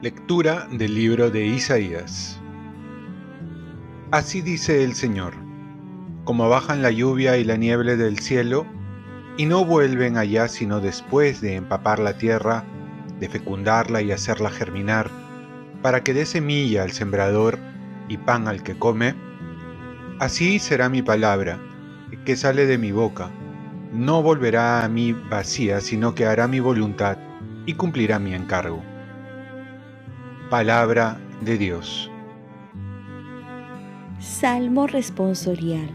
Lectura del libro de Isaías. Así dice el Señor, como bajan la lluvia y la nieve del cielo, y no vuelven allá sino después de empapar la tierra, de fecundarla y hacerla germinar, para que dé semilla al sembrador y pan al que come, así será mi palabra, que sale de mi boca. No volverá a mí vacía, sino que hará mi voluntad y cumplirá mi encargo. Palabra de Dios. Salmo responsorial.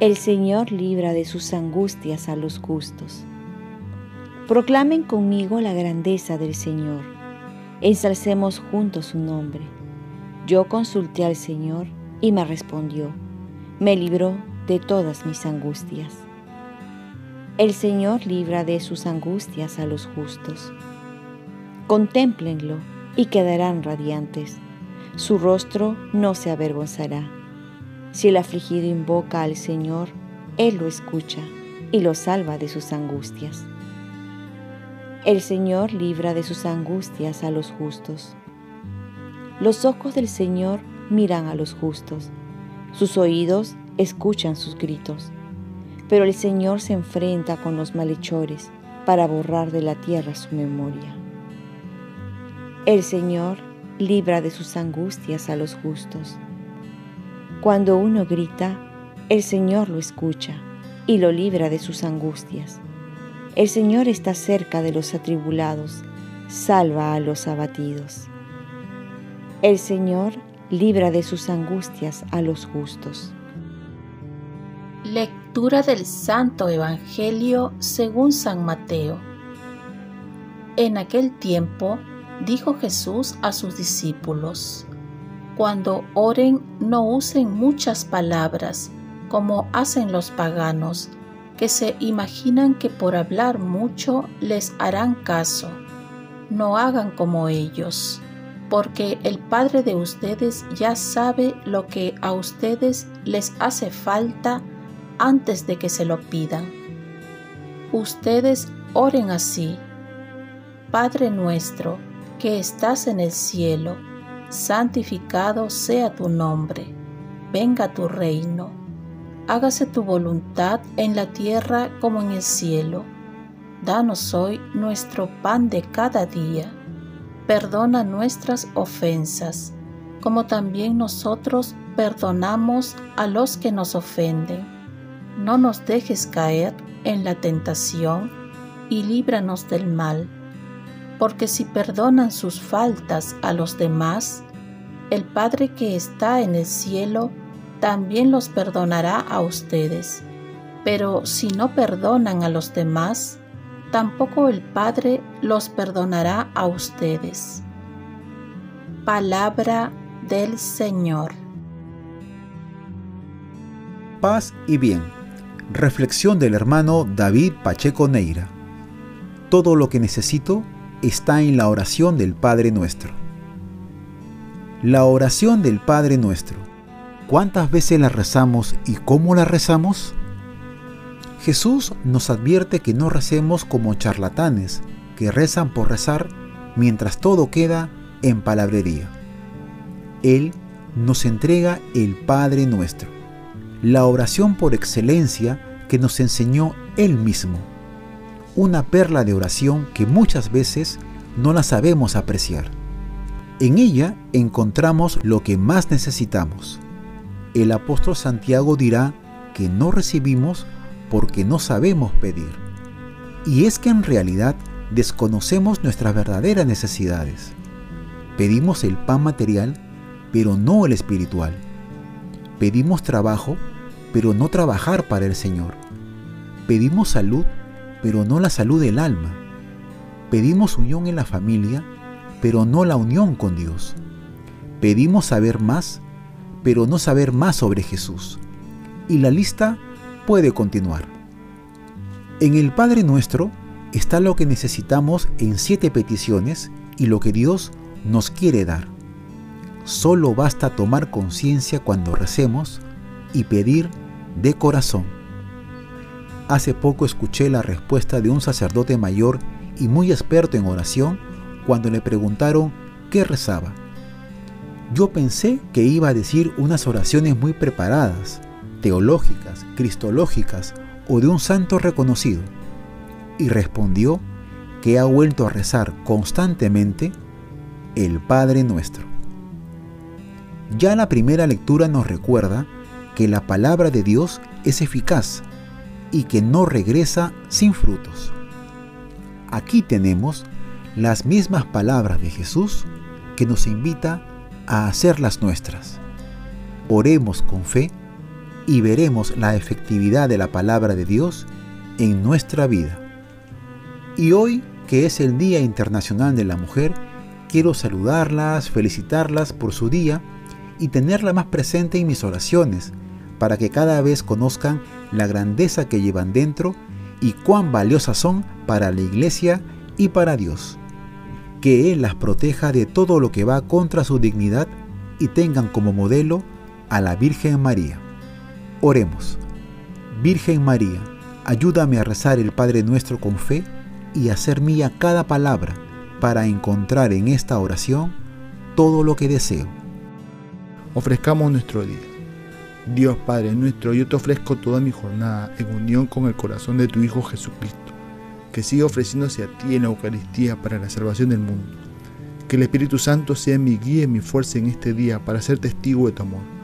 El Señor libra de sus angustias a los justos. Proclamen conmigo la grandeza del Señor. Ensalcemos juntos su nombre. Yo consulté al Señor y me respondió. Me libró de todas mis angustias. El Señor libra de sus angustias a los justos. Contémplenlo y quedarán radiantes. Su rostro no se avergonzará. Si el afligido invoca al Señor, Él lo escucha y lo salva de sus angustias. El Señor libra de sus angustias a los justos. Los ojos del Señor miran a los justos, sus oídos escuchan sus gritos. Pero el Señor se enfrenta con los malhechores para borrar de la tierra su memoria. El Señor libra de sus angustias a los justos. Cuando uno grita, el Señor lo escucha y lo libra de sus angustias. El Señor está cerca de los atribulados, salva a los abatidos. El Señor libra de sus angustias a los justos. Lectura del Santo Evangelio según San Mateo. En aquel tiempo, dijo Jesús a sus discípulos, Cuando oren no usen muchas palabras como hacen los paganos, que se imaginan que por hablar mucho les harán caso. No hagan como ellos, porque el Padre de ustedes ya sabe lo que a ustedes les hace falta antes de que se lo pidan. Ustedes oren así. Padre nuestro, que estás en el cielo, santificado sea tu nombre, venga tu reino, hágase tu voluntad en la tierra como en el cielo. Danos hoy nuestro pan de cada día. Perdona nuestras ofensas, como también nosotros perdonamos a los que nos ofenden. No nos dejes caer en la tentación y líbranos del mal porque si perdonan sus faltas a los demás, el Padre que está en el cielo también los perdonará a ustedes. Pero si no perdonan a los demás, tampoco el Padre los perdonará a ustedes. Palabra del Señor. Paz y bien. Reflexión del hermano David Pacheco Neira. Todo lo que necesito está en la oración del Padre Nuestro. La oración del Padre Nuestro. ¿Cuántas veces la rezamos y cómo la rezamos? Jesús nos advierte que no recemos como charlatanes, que rezan por rezar mientras todo queda en palabrería. Él nos entrega el Padre Nuestro, la oración por excelencia que nos enseñó Él mismo una perla de oración que muchas veces no la sabemos apreciar. En ella encontramos lo que más necesitamos. El apóstol Santiago dirá que no recibimos porque no sabemos pedir. Y es que en realidad desconocemos nuestras verdaderas necesidades. Pedimos el pan material, pero no el espiritual. Pedimos trabajo, pero no trabajar para el Señor. Pedimos salud, pero no la salud del alma. Pedimos unión en la familia, pero no la unión con Dios. Pedimos saber más, pero no saber más sobre Jesús. Y la lista puede continuar. En el Padre Nuestro está lo que necesitamos en siete peticiones y lo que Dios nos quiere dar. Solo basta tomar conciencia cuando recemos y pedir de corazón. Hace poco escuché la respuesta de un sacerdote mayor y muy experto en oración cuando le preguntaron qué rezaba. Yo pensé que iba a decir unas oraciones muy preparadas, teológicas, cristológicas o de un santo reconocido. Y respondió que ha vuelto a rezar constantemente el Padre Nuestro. Ya la primera lectura nos recuerda que la palabra de Dios es eficaz y que no regresa sin frutos. Aquí tenemos las mismas palabras de Jesús que nos invita a hacerlas nuestras. Oremos con fe y veremos la efectividad de la palabra de Dios en nuestra vida. Y hoy, que es el Día Internacional de la Mujer, quiero saludarlas, felicitarlas por su día y tenerla más presente en mis oraciones, para que cada vez conozcan la grandeza que llevan dentro y cuán valiosas son para la iglesia y para Dios. Que Él las proteja de todo lo que va contra su dignidad y tengan como modelo a la Virgen María. Oremos. Virgen María, ayúdame a rezar el Padre Nuestro con fe y hacer mía cada palabra para encontrar en esta oración todo lo que deseo. Ofrezcamos nuestro día. Dios Padre nuestro, yo te ofrezco toda mi jornada en unión con el corazón de tu Hijo Jesucristo, que siga ofreciéndose a ti en la Eucaristía para la salvación del mundo. Que el Espíritu Santo sea mi guía y mi fuerza en este día para ser testigo de tu amor.